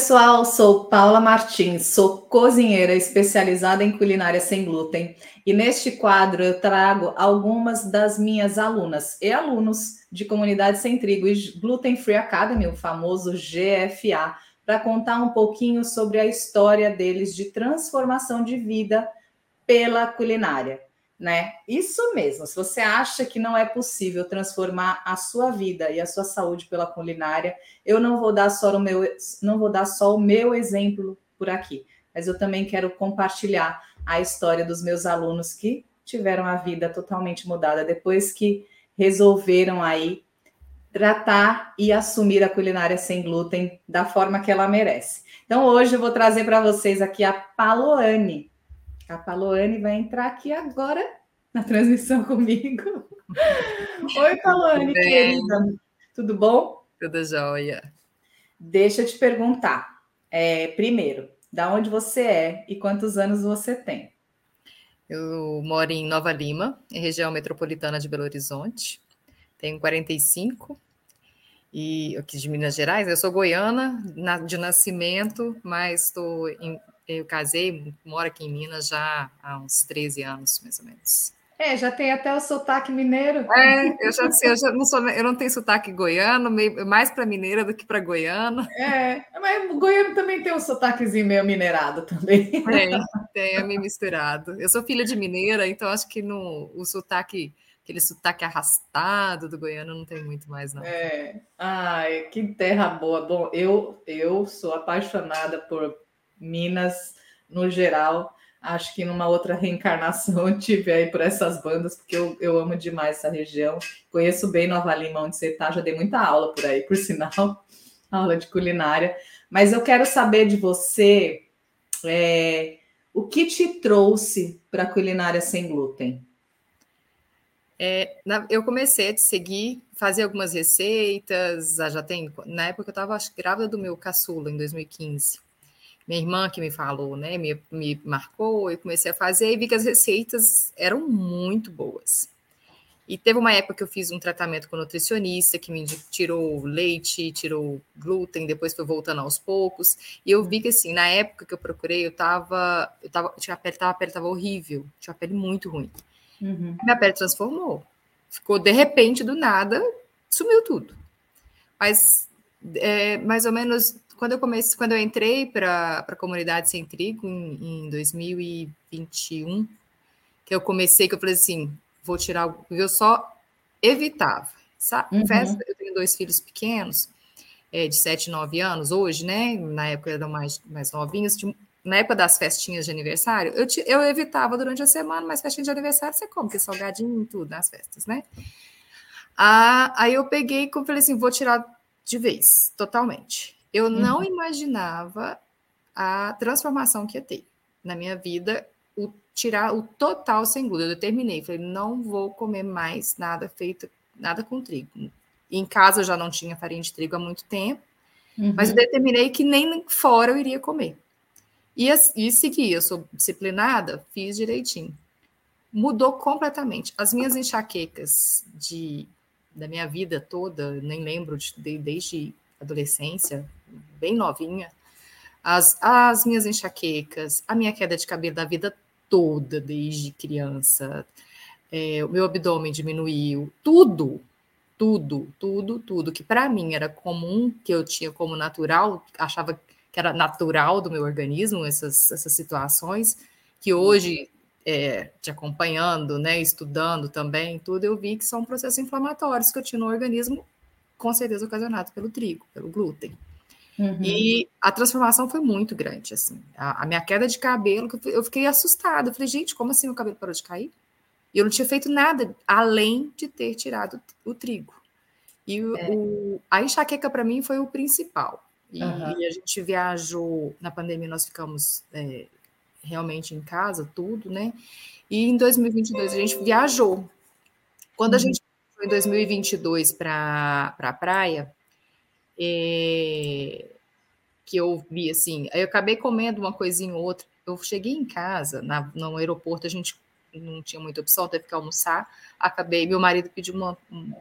Pessoal, sou Paula Martins, sou cozinheira especializada em culinária sem glúten. E neste quadro eu trago algumas das minhas alunas e alunos de Comunidade Sem Trigo e Gluten Free Academy, o famoso GFA, para contar um pouquinho sobre a história deles de transformação de vida pela culinária né? Isso mesmo. Se você acha que não é possível transformar a sua vida e a sua saúde pela culinária, eu não vou dar só o meu, não vou dar só o meu exemplo por aqui, mas eu também quero compartilhar a história dos meus alunos que tiveram a vida totalmente mudada depois que resolveram aí tratar e assumir a culinária sem glúten da forma que ela merece. Então hoje eu vou trazer para vocês aqui a Paloane. A Paloane vai entrar aqui agora na transmissão comigo. Oi, Paloane, querida. Tudo bom? Tudo jóia. Deixa eu te perguntar. É, primeiro, da onde você é e quantos anos você tem? Eu moro em Nova Lima, em região metropolitana de Belo Horizonte. Tenho 45 e aqui de Minas Gerais. Eu sou goiana de nascimento, mas estou em, eu casei, moro aqui em Minas já há uns 13 anos, mais ou menos. É, já tem até o sotaque mineiro. É, eu já, eu já não sou, eu não tenho sotaque goiano, meio, mais para mineira do que para goiano. É, mas o goiano também tem um sotaquezinho meio minerado também. Tem, tem, é meio misturado. Eu sou filha de mineira, então acho que no, o sotaque, aquele sotaque arrastado do goiano não tem muito mais, não. É, ai, que terra boa. Bom, eu, eu sou apaixonada por Minas no geral. Acho que numa outra reencarnação eu tive aí por essas bandas, porque eu, eu amo demais essa região. Conheço bem Nova Lima, onde você está, já dei muita aula por aí, por sinal, aula de culinária. Mas eu quero saber de você é, o que te trouxe para a culinária sem glúten. É, eu comecei a te seguir, fazer algumas receitas, já tem, na época eu estava grávida do meu caçula, em 2015 minha irmã que me falou, né? Me, me marcou, eu comecei a fazer e vi que as receitas eram muito boas. E teve uma época que eu fiz um tratamento com nutricionista que me tirou leite, tirou glúten, depois foi voltando aos poucos. E eu vi que assim, na época que eu procurei, eu tava, eu tava, tinha a pele, tava, a pele tava horrível, tinha a pele muito ruim. Uhum. Minha pele transformou. Ficou de repente do nada, sumiu tudo. Mas é, mais ou menos quando eu comecei, quando eu entrei para a comunidade sem trigo em, em 2021, que eu comecei, que eu falei assim, vou tirar, eu só evitava, sabe? Uhum. Festa, eu tenho dois filhos pequenos, é, de 7 e 9 anos hoje, né? Na época eram mais, mais novinhos, de, na época das festinhas de aniversário, eu, eu evitava durante a semana, mas festinha de aniversário você come, que é salgadinho e tudo nas festas, né? Ah, aí eu peguei e falei assim, vou tirar de vez, totalmente. Eu uhum. não imaginava a transformação que ia ter na minha vida, o tirar o total sem glúten. Eu determinei, falei, não vou comer mais nada feito, nada com trigo. Em casa eu já não tinha farinha de trigo há muito tempo, uhum. mas eu determinei que nem fora eu iria comer. E, e segui, eu sou disciplinada, fiz direitinho. Mudou completamente. As minhas enxaquecas de, da minha vida toda, nem lembro de, desde adolescência, bem novinha, as, as minhas enxaquecas, a minha queda de cabelo da vida toda, desde criança, é, o meu abdômen diminuiu, tudo, tudo, tudo, tudo, que para mim era comum, que eu tinha como natural, achava que era natural do meu organismo, essas, essas situações, que hoje, é, te acompanhando, né, estudando também, tudo, eu vi que são processos inflamatórios que eu tinha no organismo, com certeza ocasionados pelo trigo, pelo glúten. Uhum. E a transformação foi muito grande, assim. A, a, minha queda de cabelo, eu fiquei assustada. Eu falei, gente, como assim o cabelo parou de cair? E eu não tinha feito nada além de ter tirado o trigo. E o, é. o, a enxaqueca para mim foi o principal. E, uhum. e, a gente viajou, na pandemia nós ficamos é, realmente em casa, tudo, né? E em 2022 a gente viajou. Quando uhum. a gente foi em 2022 para a praia, é, que eu vi assim, eu acabei comendo uma coisinha ou outra. Eu cheguei em casa, na, no aeroporto, a gente não tinha muita opção, teve que almoçar. Acabei, meu marido pediu uma, um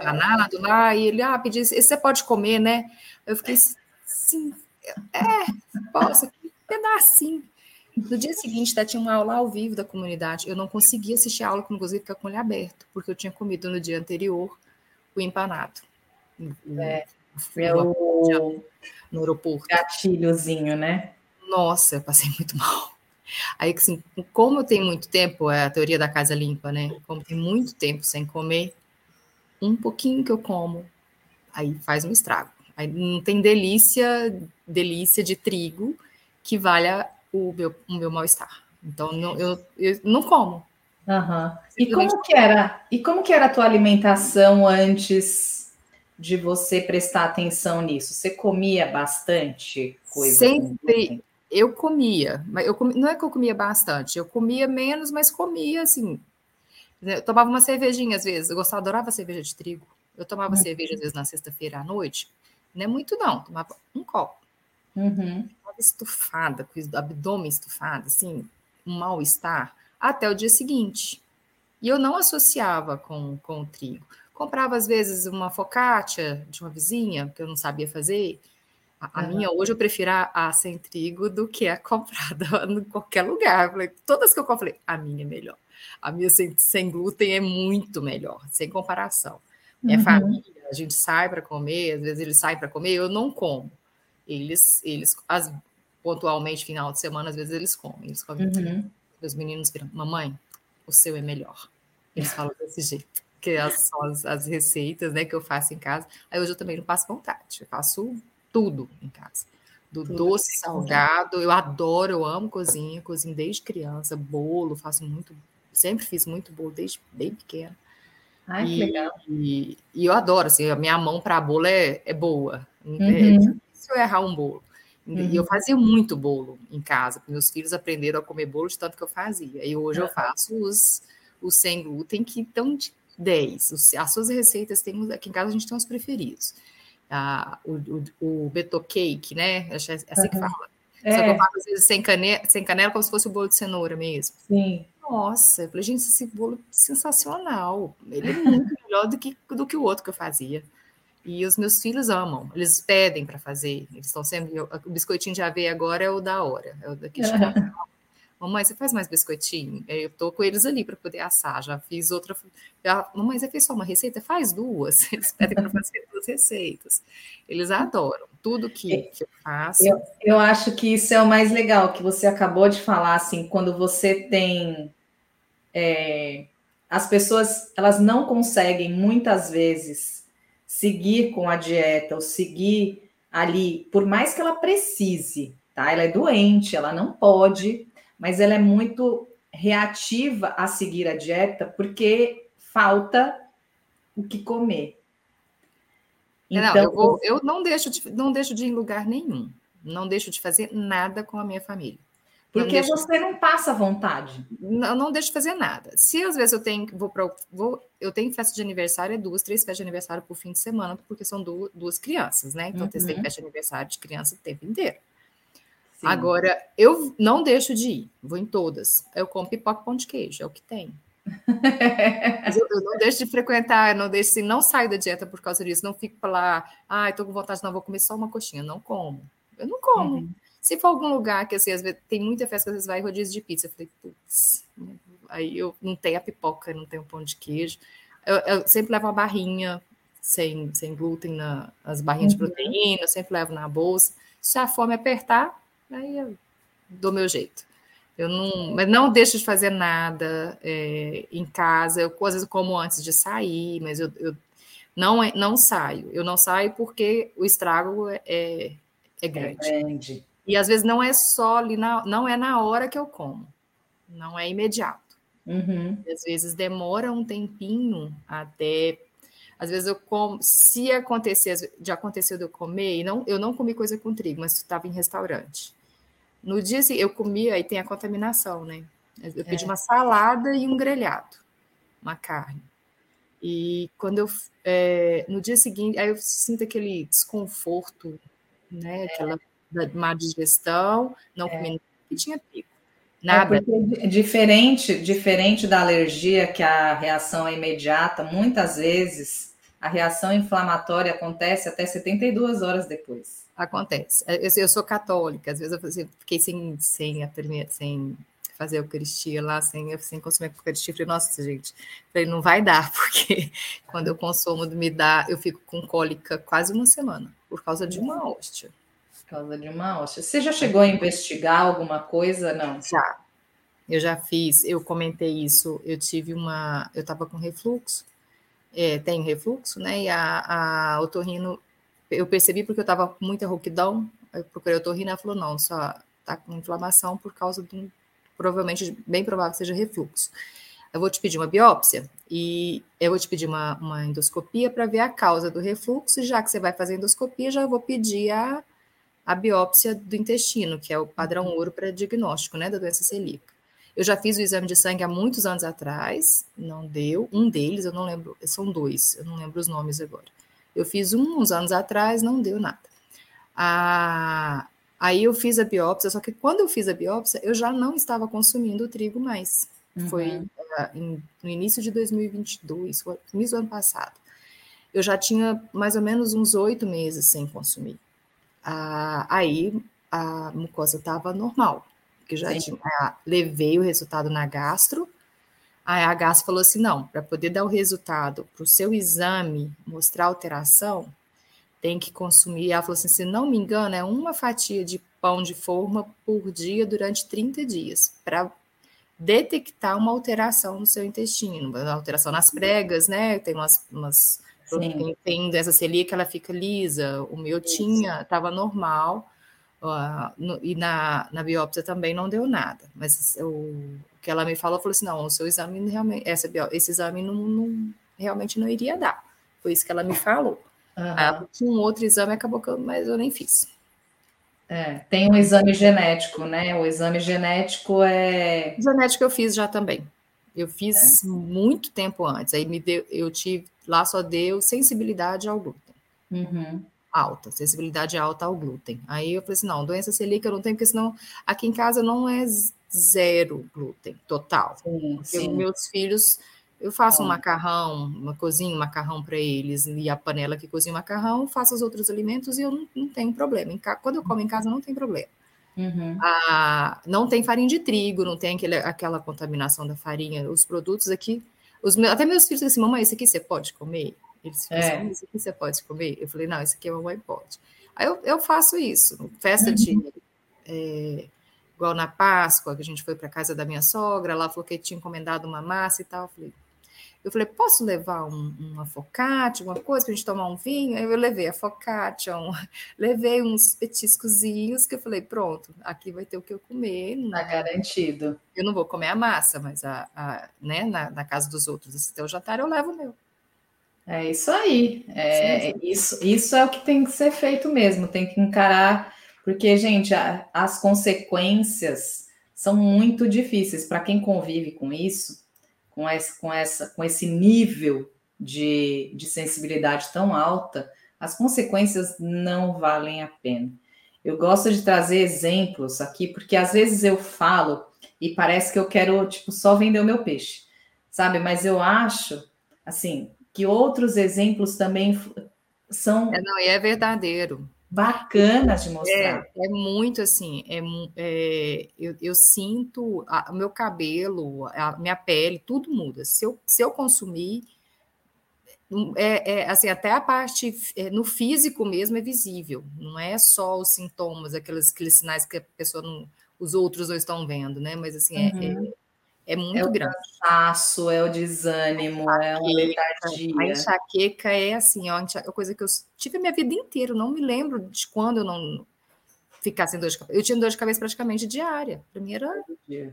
panado lá, e ele, ah, esse você pode comer, né? Eu fiquei, sim, É, poxa, que pedacinho. No dia seguinte, tinha uma aula ao vivo da comunidade. Eu não conseguia assistir a aula, inclusive, ficar com o olho aberto, porque eu tinha comido no dia anterior o empanado. É, é o... No aeroporto. Gatilhozinho, né? Nossa, eu passei muito mal. Aí, assim, como eu tenho muito tempo, é a teoria da casa limpa, né? Como tem muito tempo sem comer, um pouquinho que eu como, aí faz um estrago. Aí não tem delícia, delícia de trigo que valha o meu, o meu mal-estar. Então não, eu, eu não como. Uhum. E como que era? E como que era a tua alimentação antes de você prestar atenção nisso? Você comia bastante coisa? Sempre eu comia, mas eu não é que eu comia bastante, eu comia menos, mas comia assim. Eu tomava uma cervejinha às vezes, eu gostava, adorava cerveja de trigo. Eu tomava uhum. cerveja às vezes na sexta-feira à noite, não é muito não, tomava um copo. Uhum. Estava estufada, com o abdômen estufado, assim, um mal-estar, até o dia seguinte. E eu não associava com, com o trigo. Comprava, às vezes, uma focaccia de uma vizinha, que eu não sabia fazer. A, a uhum. minha, hoje, eu prefiro a, a, sem trigo do que a comprada em qualquer lugar. Falei, todas que eu comprei, a minha é melhor. A minha sem, sem glúten é muito melhor, sem comparação. Minha uhum. família, a gente sai para comer, às vezes eles saem para comer, eu não como. Eles, eles as, pontualmente, final de semana, às vezes eles comem. Eles comem uhum. Os meninos viram, mamãe, o seu é melhor. Eles falam desse jeito. Que as, as, as receitas né, que eu faço em casa. Aí hoje eu também não passo vontade. Eu faço tudo em casa. Do tudo doce, salgado. Eu adoro, eu amo cozinha. Cozinho desde criança. Bolo, faço muito. Sempre fiz muito bolo desde bem pequena. Ai, e, que legal. E, e, eu adoro, assim, a minha mão para bolo é, é boa. Uhum. É difícil errar um bolo. Uhum. E eu uhum. fazia muito bolo em casa. Meus filhos aprenderam a comer bolo de tanto que eu fazia. E hoje uhum. eu faço os, os sem glúten que estão de 10. Os, as suas receitas tem aqui em casa a gente tem os preferidos. Ah, o, o, o beto cake, né? É assim que fala. É. Só que eu faço às vezes sem canela, sem canela, como se fosse o bolo de cenoura mesmo. Sim. Nossa, eu falei, gente, esse bolo é sensacional. Ele é muito melhor do que, do que o outro que eu fazia. E os meus filhos amam, eles pedem para fazer. Eles estão sempre. o biscoitinho de aveia agora é o da hora, é o daqui de Mamãe, você faz mais biscoitinho? Eu tô com eles ali para poder assar. Já fiz outra. Já, Mamãe, você fez só uma receita? Faz duas. Eles pedem para fazer duas receitas. Eles adoram tudo que, é, que eu faço. Eu, eu acho que isso é o mais legal que você acabou de falar, assim, quando você tem. É, as pessoas elas não conseguem muitas vezes seguir com a dieta ou seguir ali, por mais que ela precise, tá? Ela é doente, ela não pode, mas ela é muito reativa a seguir a dieta porque falta o que comer. Então, não, eu, vou, eu não deixo de, não deixo de ir em lugar nenhum. Não deixo de fazer nada com a minha família. Porque deixo... você não passa vontade. Não, não deixo de fazer nada. Se às vezes eu tenho vou para vou eu tenho festa de aniversário, é duas, três festas de aniversário por fim de semana, porque são duas, duas crianças, né? Então uhum. tem festa de aniversário de criança o tempo inteiro. Sim. Agora, eu não deixo de ir, vou em todas. Eu como pipoca pão de queijo, é o que tem. Eu, eu, não deixo de frequentar, não deixo assim, não saio da dieta por causa disso, não fico lá, ai, ah, tô com vontade, não, vou comer só uma coxinha, não como. Eu não como. Uhum. Se for algum lugar que, assim, às vezes, tem muita festa que às vezes vai rodízio de pizza, eu falei, putz, aí eu não tenho a pipoca, não tenho pão de queijo. Eu, eu sempre levo uma barrinha sem, sem glúten, na, as barrinhas uhum. de proteína, eu sempre levo na bolsa. Se a fome apertar, aí eu dou meu jeito. Eu não, mas não deixo de fazer nada é, em casa. Eu às vezes como antes de sair, mas eu, eu não, é, não saio. Eu não saio porque o estrago é, é, é grande. É grande. E às vezes não é só ali, na, não é na hora que eu como, não é imediato. Uhum. Às vezes demora um tempinho até. Às vezes eu como, se acontecer, já aconteceu de eu comer, e não, eu não comi coisa com trigo, mas estava em restaurante. No dia assim, eu comi, aí tem a contaminação, né? Eu pedi é. uma salada e um grelhado, uma carne. E quando eu, é, no dia seguinte, aí eu sinto aquele desconforto, né? Aquela da má digestão, não é. comi e tinha pico. É Nada. É diferente, diferente da alergia, que a reação é imediata, muitas vezes a reação inflamatória acontece até 72 horas depois. Acontece. Eu, eu sou católica, às vezes eu fiquei sem, sem, sem fazer a Eucaristia lá, sem, sem consumir a Eucaristia. Falei, nossa, gente, falei, não vai dar, porque quando eu consumo me dá, eu fico com cólica quase uma semana, por causa de uma hóstia. Por causa de uma hóstia. Você já chegou a investigar alguma coisa? Não. Já. Eu já fiz, eu comentei isso, eu tive uma, eu estava com refluxo, é, tenho refluxo, né? E a, a otorrino, eu percebi porque eu estava com muita rouquidão, eu procurei a otorrino, ela falou, não, só tá com inflamação por causa de um, provavelmente, bem provável que seja refluxo. Eu vou te pedir uma biópsia e eu vou te pedir uma, uma endoscopia para ver a causa do refluxo, e já que você vai fazer endoscopia, já vou pedir a, a biópsia do intestino, que é o padrão ouro para diagnóstico, né, da doença celíaca. Eu já fiz o exame de sangue há muitos anos atrás, não deu. Um deles, eu não lembro, são dois, eu não lembro os nomes agora. Eu fiz um uns anos atrás, não deu nada. Ah, aí eu fiz a biópsia, só que quando eu fiz a biópsia, eu já não estava consumindo o trigo mais. Uhum. Foi uh, em, no início de 2022, no início do ano passado. Eu já tinha mais ou menos uns oito meses sem consumir. Ah, aí a mucosa estava normal que já tinha, levei o resultado na gastro. Aí a gastro falou assim: não, para poder dar o resultado para o seu exame mostrar alteração, tem que consumir. Ela falou assim: se não me engano, é uma fatia de pão de forma por dia durante 30 dias, para detectar uma alteração no seu intestino, uma alteração nas pregas, né? Tem umas. umas tem, tem dessa celíaca, ela fica lisa. O meu Isso. tinha, estava normal. Uh, no, e na, na biópsia também não deu nada, mas o, o que ela me falou, falou assim, não, o seu exame realmente, essa, esse exame não, não, realmente não iria dar, foi isso que ela me falou. Uhum. um outro exame acabou que eu, mas eu nem fiz. É, tem um exame genético, né? O exame genético é. Genético eu fiz já também. Eu fiz é. muito tempo antes. Aí me deu, eu tive, lá só deu sensibilidade ao glúten. Uhum alta, sensibilidade alta ao glúten. Aí eu falei assim, não, doença celíaca eu não tenho, porque senão aqui em casa não é zero glúten total. Sim, sim. meus filhos, eu faço um macarrão, uma cozinha um macarrão para eles, e a panela que cozinha o macarrão, faço os outros alimentos e eu não, não tenho problema. Quando eu como em casa, não tem problema. Uhum. Ah, não tem farinha de trigo, não tem aquele, aquela contaminação da farinha. Os produtos aqui, os meus, até meus filhos dizem assim, mamãe, esse aqui você pode comer? Eles falam é. assim, isso aqui você pode comer? Eu falei, não, isso aqui a mamãe pode. Aí eu, eu faço isso, festa uhum. de. É, igual na Páscoa, que a gente foi para casa da minha sogra, ela falou que tinha encomendado uma massa e tal. Eu falei, eu falei posso levar um, uma focaccia, alguma coisa para a gente tomar um vinho? Aí eu levei a focaccia, um, levei uns petiscozinhos que eu falei, pronto, aqui vai ter o que eu comer. Está garantido. Eu não vou comer a massa, mas a, a né, na, na, casa dos outros, se tem o jantar, eu levo o meu. É isso aí. É, isso, isso é o que tem que ser feito mesmo. Tem que encarar, porque, gente, a, as consequências são muito difíceis para quem convive com isso, com, essa, com, essa, com esse nível de, de sensibilidade tão alta. As consequências não valem a pena. Eu gosto de trazer exemplos aqui, porque às vezes eu falo e parece que eu quero, tipo, só vender o meu peixe, sabe? Mas eu acho, assim, que outros exemplos também são. É, não, e é verdadeiro. Bacanas de mostrar. É, é muito assim, é, é eu, eu, sinto o meu cabelo, a minha pele, tudo muda. Se eu, se eu consumir, é, é, assim, até a parte é, no físico mesmo é visível, não é só os sintomas, aqueles, aqueles sinais que a pessoa não, os outros não estão vendo, né? Mas assim, é, é uhum. É muito é grande. o cansaço, é o desânimo, é uma letargia. A enxaqueca é assim, ó, a coisa que eu tive a minha vida inteira. Eu não me lembro de quando eu não ficasse em dor de cabeça. Eu tinha dor de cabeça praticamente diária. Para mim era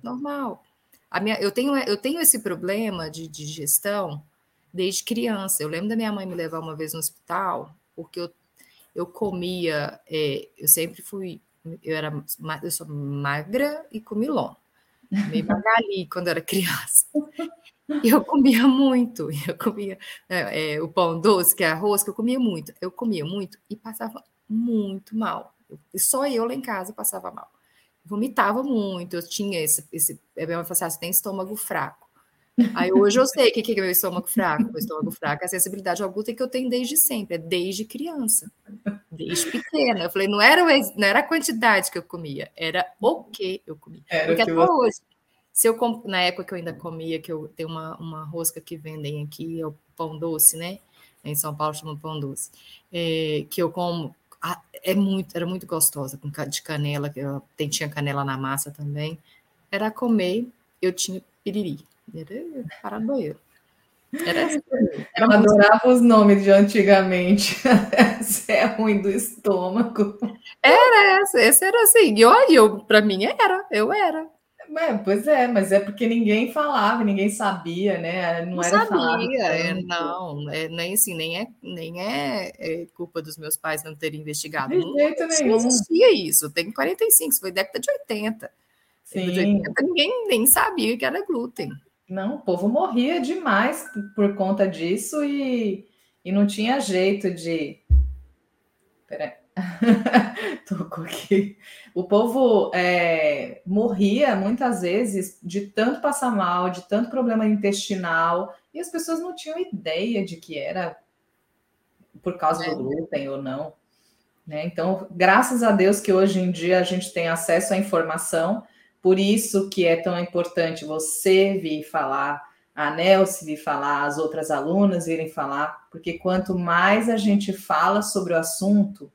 normal. A minha, eu, tenho, eu tenho esse problema de digestão desde criança. Eu lembro da minha mãe me levar uma vez no hospital, porque eu, eu comia, é, eu sempre fui, eu era, eu sou magra e comilona meio magali quando era criança. Eu comia muito, eu comia é, é, o pão doce, que é arroz, que eu comia muito. Eu comia muito e passava muito mal. Eu, só eu lá em casa passava mal. Vomitava muito, eu tinha esse. esse mãe falou assim, ah, você tem estômago fraco. Aí hoje eu sei o que, que é meu estômago fraco. Meu estômago fraco é a sensibilidade ao glúten que eu tenho desde sempre, é desde criança, desde pequena. Eu falei, não era, não era a quantidade que eu comia, era o que eu comia. Era Porque até você... hoje, se eu na época que eu ainda comia, que eu tenho uma, uma rosca que vendem aqui, é o pão doce, né? Em São Paulo chama pão doce, é, que eu como é muito, era muito gostosa, com de canela, que eu, tinha canela na massa também. Era comer, eu tinha piriri. Era banheiro. Era, assim, era eu adorava os nomes de antigamente. Esse é ruim do estômago. Era essa, esse era assim. E olha, eu, para mim era, eu era. É, pois é, mas é porque ninguém falava, ninguém sabia, né? Não, não era sabia, é, não, é, nem assim, nem é, nem é, é, culpa dos meus pais não terem investigado. De jeito não, nenhum. Não existia isso, tem 45, isso foi década de 80. Sim. De 80, ninguém nem sabia que era glúten. Não, o povo morria demais por conta disso e, e não tinha jeito de. Peraí. Tocou aqui. O povo é, morria muitas vezes de tanto passar mal, de tanto problema intestinal, e as pessoas não tinham ideia de que era por causa é. do glúten ou não. Né? Então, graças a Deus que hoje em dia a gente tem acesso à informação por isso que é tão importante você vir falar, a Nelce vir falar, as outras alunas irem falar, porque quanto mais a gente fala sobre o assunto,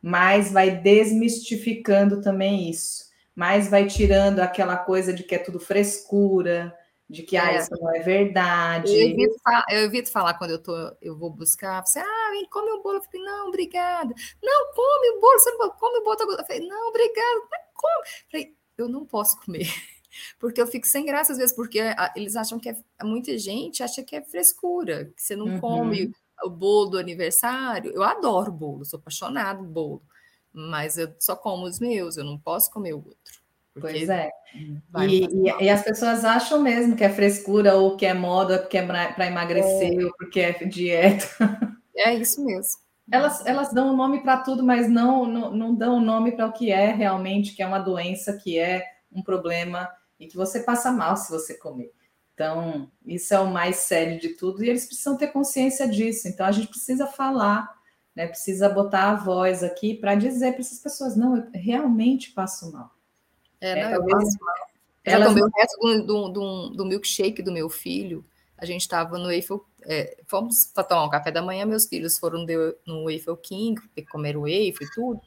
mais vai desmistificando também isso, mais vai tirando aquela coisa de que é tudo frescura, de que ah, é. isso não é verdade. Eu evito, eu evito, falar quando eu tô, eu vou buscar, você, ah, come um bolo, eu falei, não, obrigada. Não, come o bolo, você come o bolo, eu falei, não, obrigada, come. Eu falei, eu não posso comer. Porque eu fico sem graça às vezes, porque eles acham que é. Muita gente acha que é frescura, que você não uhum. come o bolo do aniversário. Eu adoro bolo, sou apaixonado por bolo, mas eu só como os meus, eu não posso comer o outro. Pois é. E, e, e, as pessoas acham mesmo que é frescura, ou que é moda, porque é para emagrecer, é. ou porque é dieta. É isso mesmo. Elas, elas dão um nome para tudo, mas não, não, não dão um nome para o que é realmente, que é uma doença, que é um problema e que você passa mal se você comer. Então, isso é o mais sério de tudo e eles precisam ter consciência disso. Então, a gente precisa falar, né? Precisa botar a voz aqui para dizer para essas pessoas: não, eu realmente passo mal. É, é não, eu passo mal. Elas... Eu tomei o resto do, do, do, do milkshake do meu filho. A gente estava no Eiffel é, fomos para tomar um café da manhã, meus filhos foram no Eiffel King, comer o Eiffel e tudo.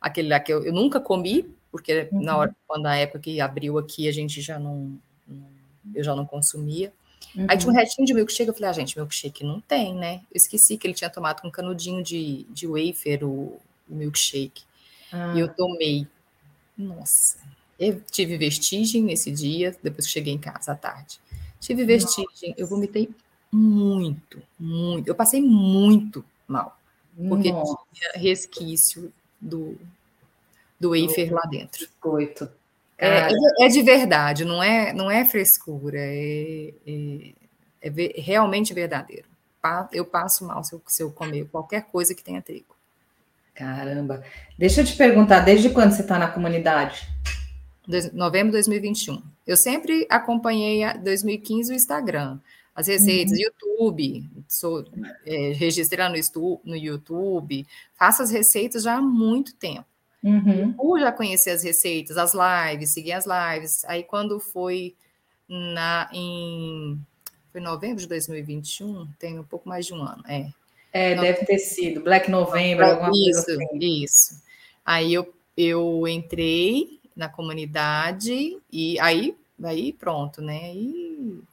Aquele lá que eu, eu nunca comi, porque uhum. na hora, quando a época que abriu aqui, a gente já não, não eu já não consumia. Uhum. Aí tinha um uhum. restinho de milkshake, eu falei, ah, gente, milkshake não tem, né? Eu esqueci que ele tinha tomado com um canudinho de, de wafer o, o milkshake. E eu ah. tomei. Nossa, eu tive vestigem nesse dia, depois que cheguei em casa à tarde. Tive vestigem, Nossa. eu vomitei muito, muito. Eu passei muito mal, porque Nossa. tinha resquício do, do wafer lá dentro. Biscoito. É, é, de verdade, não é, não é frescura, é, é, é realmente verdadeiro. Eu passo mal se eu, se eu comer qualquer coisa que tenha trigo. Caramba. Deixa eu te perguntar, desde quando você está na comunidade? Novembro de 2021. Eu sempre acompanhei 2015 o Instagram as receitas, uhum. YouTube, sou, é, registrar no, estu, no YouTube, faço as receitas já há muito tempo. Uhum. Por já conhecer as receitas, as lives, seguir as lives. Aí quando foi na, em foi novembro de 2021, tem um pouco mais de um ano, é. É, deve ter sido Black November, alguma isso, coisa assim. Isso. Aí eu, eu entrei na comunidade e aí Aí pronto, né? E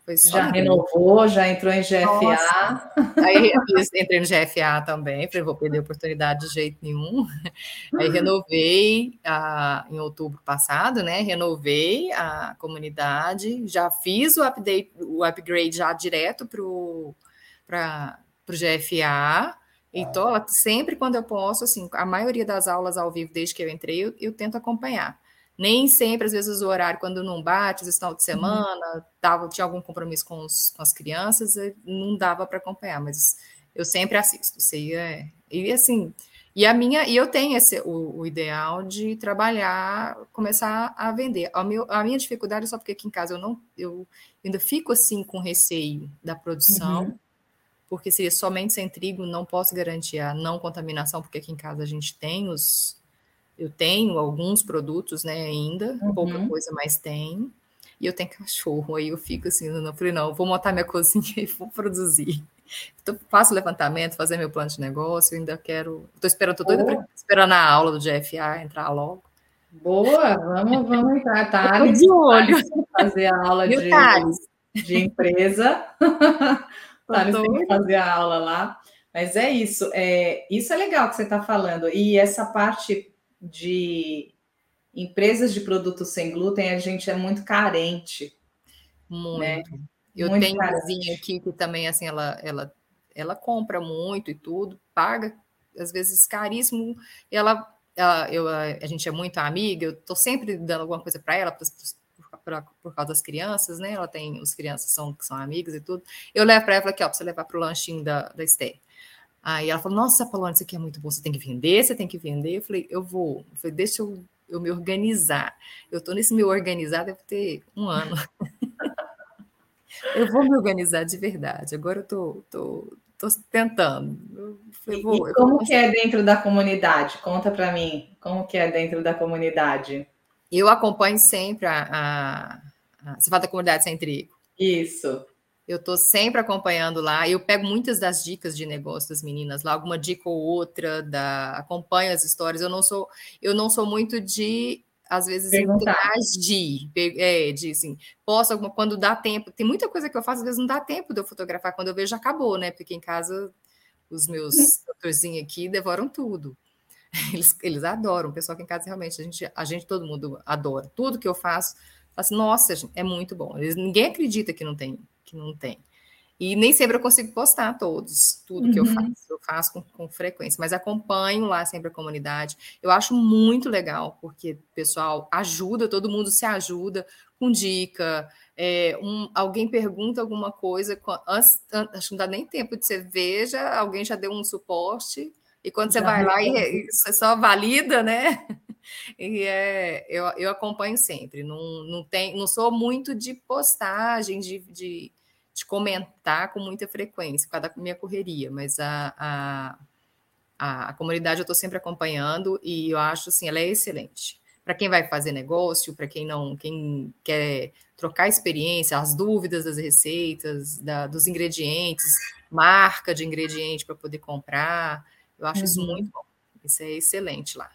foi já renovou, já entrou em GFA. Nossa. Aí entrei no GFA também, falei, vou perder a oportunidade de jeito nenhum. Aí renovei a, em outubro passado, né? Renovei a comunidade, já fiz o update, o upgrade já direto para o GFA. E tô sempre quando eu posso, assim, a maioria das aulas ao vivo, desde que eu entrei, eu, eu tento acompanhar. Nem sempre, às vezes, o horário, quando não bate, às vezes, final de uhum. semana, uhum. tava, tinha algum compromisso com, os, com as crianças, não dava para acompanhar, mas eu sempre assisto. Isso aí é. E assim, E a minha, e eu tenho esse, o, o, ideal de trabalhar, começar a vender. A, meu, a minha dificuldade é só porque aqui em casa eu não, eu ainda fico assim com receio da produção, uhum. porque se somente sem trigo não posso garantir a não contaminação, porque aqui em casa a gente tem os, eu tenho alguns produtos, né, ainda, uhum. pouca coisa, mas tem. E eu tenho cachorro, aí eu fico assim, não falei, não, vou montar minha cozinha e vou produzir. Então, faço levantamento, fazer meu plano de negócio, ainda quero. Estou esperando, estou doida pra, esperando a aula do GFA entrar logo. Boa, vamos, vamos entrar, tá? de olho. Fazer a aula de, de empresa. Thales tem que fazer a aula lá. Mas é isso, é, isso é legal que você está falando. E essa parte de empresas de produtos sem glúten, a gente é muito carente. Muito. Né? Eu muito tenho uma vizinha aqui que também, assim, ela, ela, ela compra muito e tudo, paga, às vezes, caríssimo. Ela, ela eu, a gente é muito amiga, eu estou sempre dando alguma coisa para ela, pra, pra, por causa das crianças, né? Ela tem, os crianças são, são amigas e tudo. Eu levo para ela aqui, ó, para você levar para o lanchinho da, da Esther. Aí ela falou: Nossa, Paulana, isso aqui é muito bom, você tem que vender, você tem que vender. Eu falei: Eu vou. Eu falei: Deixa eu, eu me organizar. Eu estou nesse meu organizar, deve ter um ano. eu vou me organizar de verdade. Agora eu tô, tô, tô tentando. Eu falei, vou, e como que é dentro da comunidade? Conta para mim, como que é dentro da comunidade? Eu acompanho sempre a, a, a você fala da comunidade sem trigo. Isso. Eu estou sempre acompanhando lá. Eu pego muitas das dicas de negócio das meninas lá, alguma dica ou outra, da, acompanho as histórias. Eu não sou, eu não sou muito de às vezes interagir, é, de assim, posso alguma, quando dá tempo, tem muita coisa que eu faço, às vezes não dá tempo de eu fotografar, quando eu vejo acabou, né? Porque em casa os meus uhum. doutorzinhos aqui devoram tudo. Eles, eles adoram, o pessoal aqui em casa realmente, a gente, a gente, todo mundo adora. Tudo que eu faço, assim, nossa, é muito bom. Eles, ninguém acredita que não tem, que não tem. E nem sempre eu consigo postar todos, tudo uhum. que eu uhum. faço. Eu faço com, com, frequência, mas acompanho lá sempre a comunidade. Eu acho muito legal, porque o pessoal ajuda, todo mundo se ajuda com dica. É, um, alguém pergunta alguma coisa, antes, acho que não dá nem tempo de você veja, alguém já deu um suporte, e quando já você vai lá e você só valida, né? E é, eu, eu acompanho sempre, não, não, tem, não sou muito de postagem, de, de de comentar com muita frequência, por causa da minha correria, mas a, a, a, a comunidade eu estou sempre acompanhando e eu acho assim, ela é excelente. Para quem vai fazer negócio, para quem não, quem quer trocar experiência, as dúvidas das receitas, da, dos ingredientes, marca de ingrediente para poder comprar, eu acho uhum. isso muito bom. Isso é excelente lá.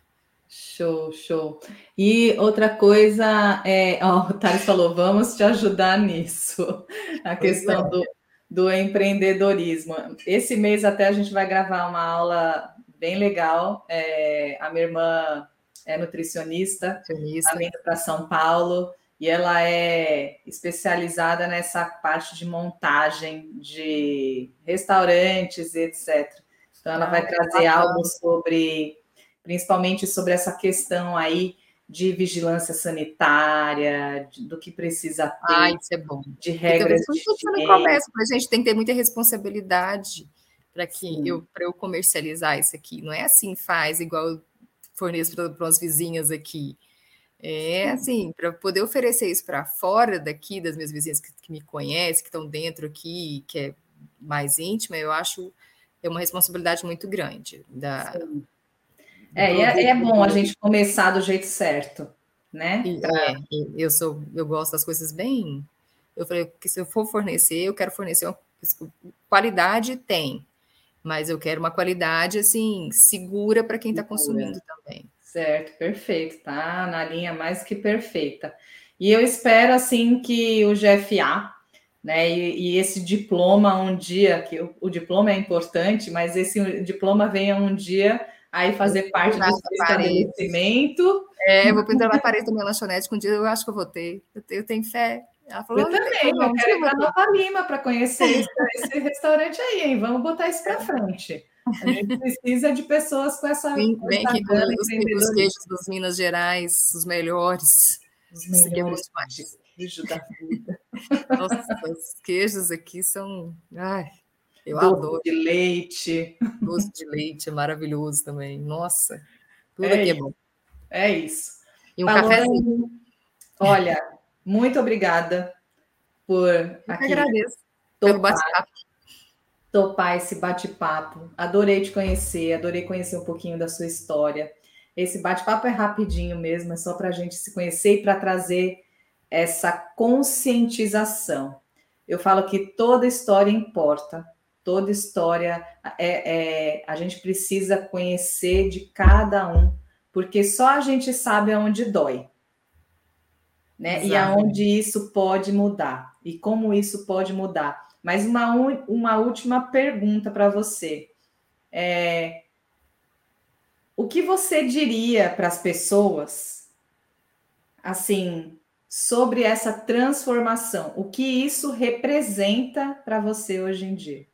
Show, show. E outra coisa, é, ó, o Thales falou, vamos te ajudar nisso, a questão é. do, do empreendedorismo. Esse mês até a gente vai gravar uma aula bem legal. É, a minha irmã é nutricionista, está vindo para São Paulo e ela é especializada nessa parte de montagem de restaurantes e etc. Então, ela ah, vai trazer algo sobre principalmente sobre essa questão aí de vigilância sanitária, de, do que precisa ter. Ah, isso é bom. De regras. Então, de a gente tem que ter muita responsabilidade para que eu para eu comercializar isso aqui. Não é assim faz igual eu forneço para as vizinhas aqui. É assim, para poder oferecer isso para fora daqui, das minhas vizinhas que, que me conhecem, que estão dentro aqui, que é mais íntima, eu acho é uma responsabilidade muito grande da, Sim é, e é, é, bom a gente começar do jeito certo, né? É, eu sou, eu gosto das coisas bem. Eu falei que se eu for fornecer, eu quero fornecer uma qualidade tem, mas eu quero uma qualidade assim segura para quem está consumindo também. Certo, perfeito, tá na linha mais que perfeita. E eu espero assim que o GFA, né, e, e esse diploma um dia, que o, o diploma é importante, mas esse diploma venha um dia aí fazer parte do estabelecimento. É, eu vou pintar na parede da minha lanchonete, que um dia eu acho que eu vou ter. Eu tenho, eu tenho fé. Ela falou, eu também, eu quero ir para Nova Lima para conhecer esse, esse, restaurante aí, hein? Vamos botar isso para frente. A gente precisa de pessoas com essa. Vem, com os, os queijos dos Minas Gerais, os melhores. Os melhores queijos da vida. Nossa, os queijos aqui são. Ai, Eu doce adoro. de leite. Doce de leite é maravilhoso também. Nossa, tudo é aqui é bom. É isso. E um Falou, cafezinho. Olha, muito obrigada por aqui. Agradeço pelo bate-papo. Topar esse bate-papo. Adorei te conhecer, adorei conhecer um pouquinho da sua história. Esse bate-papo é rapidinho mesmo, é só para a gente se conhecer e para trazer essa conscientização. Eu falo que toda história importa, toda história é, é, a gente precisa conhecer de cada um, porque só a gente sabe aonde dói, né? Exato. E aonde isso pode mudar e como isso pode mudar. Mas uma, uma última pergunta para você. É, o que você diria para as pessoas, assim, sobre essa transformação? O que isso representa para você hoje em dia?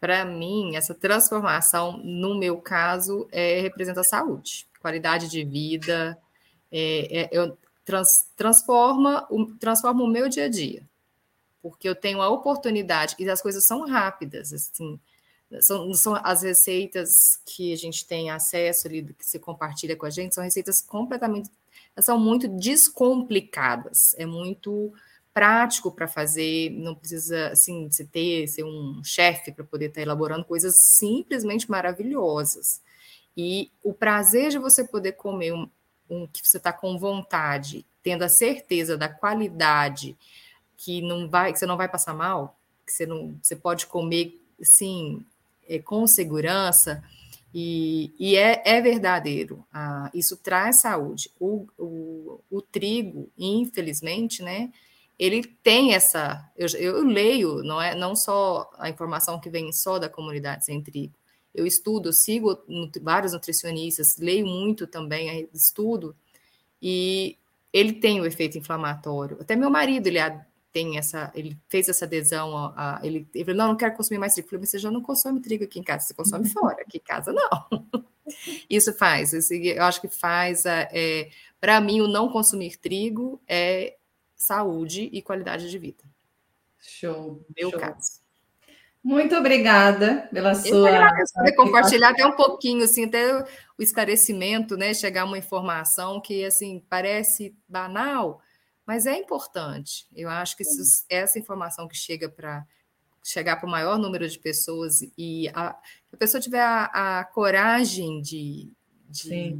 Para mim, essa transformação, no meu caso, é, representa saúde, qualidade de vida, é, é, eu trans, transforma, o, transforma o meu dia a dia, porque eu tenho a oportunidade, e as coisas são rápidas, assim, são, são as receitas que a gente tem acesso ali, que se compartilha com a gente, são receitas completamente, são muito descomplicadas, é muito prático para fazer, não precisa assim se ter ser um chefe para poder estar tá elaborando coisas simplesmente maravilhosas. E o prazer de você poder comer um, um que você está com vontade, tendo a certeza da qualidade, que não vai, que você não vai passar mal, que você não, você pode comer, sim, é, com segurança, e, e é, é, verdadeiro, ah, isso traz saúde. O, o, o, trigo, infelizmente, né, ele tem essa. Eu, eu, leio, não é não só a informação que vem só da comunidade sem trigo. Eu estudo, eu sigo vários nutricionistas, leio muito também, estudo, e ele tem o efeito inflamatório. Até meu marido, ele tem essa, ele fez essa adesão, a, a ele, ele falou, não, não quero consumir mais trigo. Eu falei, mas você já não consome trigo aqui em casa, você consome fora, aqui em casa não. Isso faz, eu acho que faz, é, para mim, o não consumir trigo é saúde e qualidade de vida. Show. Meu show. caso. Muito obrigada pela sua. Eu compartilhar até um pouquinho, assim, até o esclarecimento, né? Chegar uma informação que assim parece banal, mas é importante. Eu acho que se essa informação que chega para chegar para o maior número de pessoas e a, a pessoa tiver a, a coragem de, de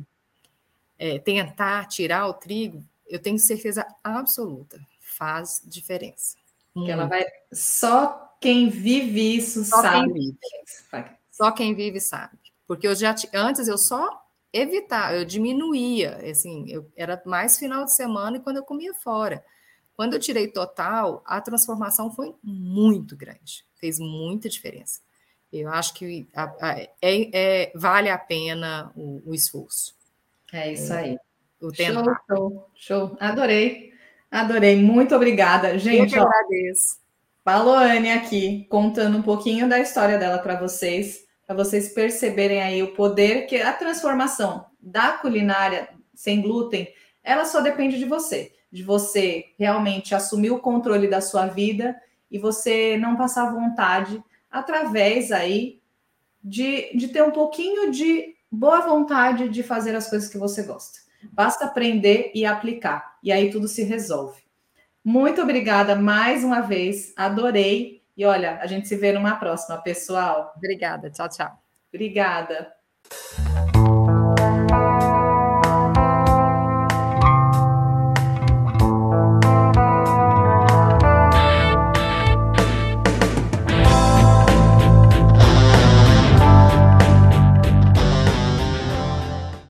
é, tentar tirar o trigo, eu tenho certeza absoluta, faz diferença. Que ela vai. Só quem vive isso só sabe. Quem vive. Só quem vive sabe. Porque eu já antes eu só evitar, eu diminuía, assim, eu era mais final de semana e quando eu comia fora. Quando eu tirei total, a transformação foi muito grande, fez muita diferença. Eu acho que a, a, é, é, vale a pena o, o esforço. É isso é, aí. O. Show, show, show. Adorei. Adorei. Muito obrigada. Gente, eu agradeço. Falou Anne aqui, contando um pouquinho da história dela para vocês para vocês perceberem aí o poder que a transformação da culinária sem glúten, ela só depende de você, de você realmente assumir o controle da sua vida e você não passar vontade através aí de, de ter um pouquinho de boa vontade de fazer as coisas que você gosta. Basta aprender e aplicar, e aí tudo se resolve. Muito obrigada mais uma vez, adorei e olha, a gente se vê numa próxima, pessoal. Obrigada. Tchau, tchau. Obrigada.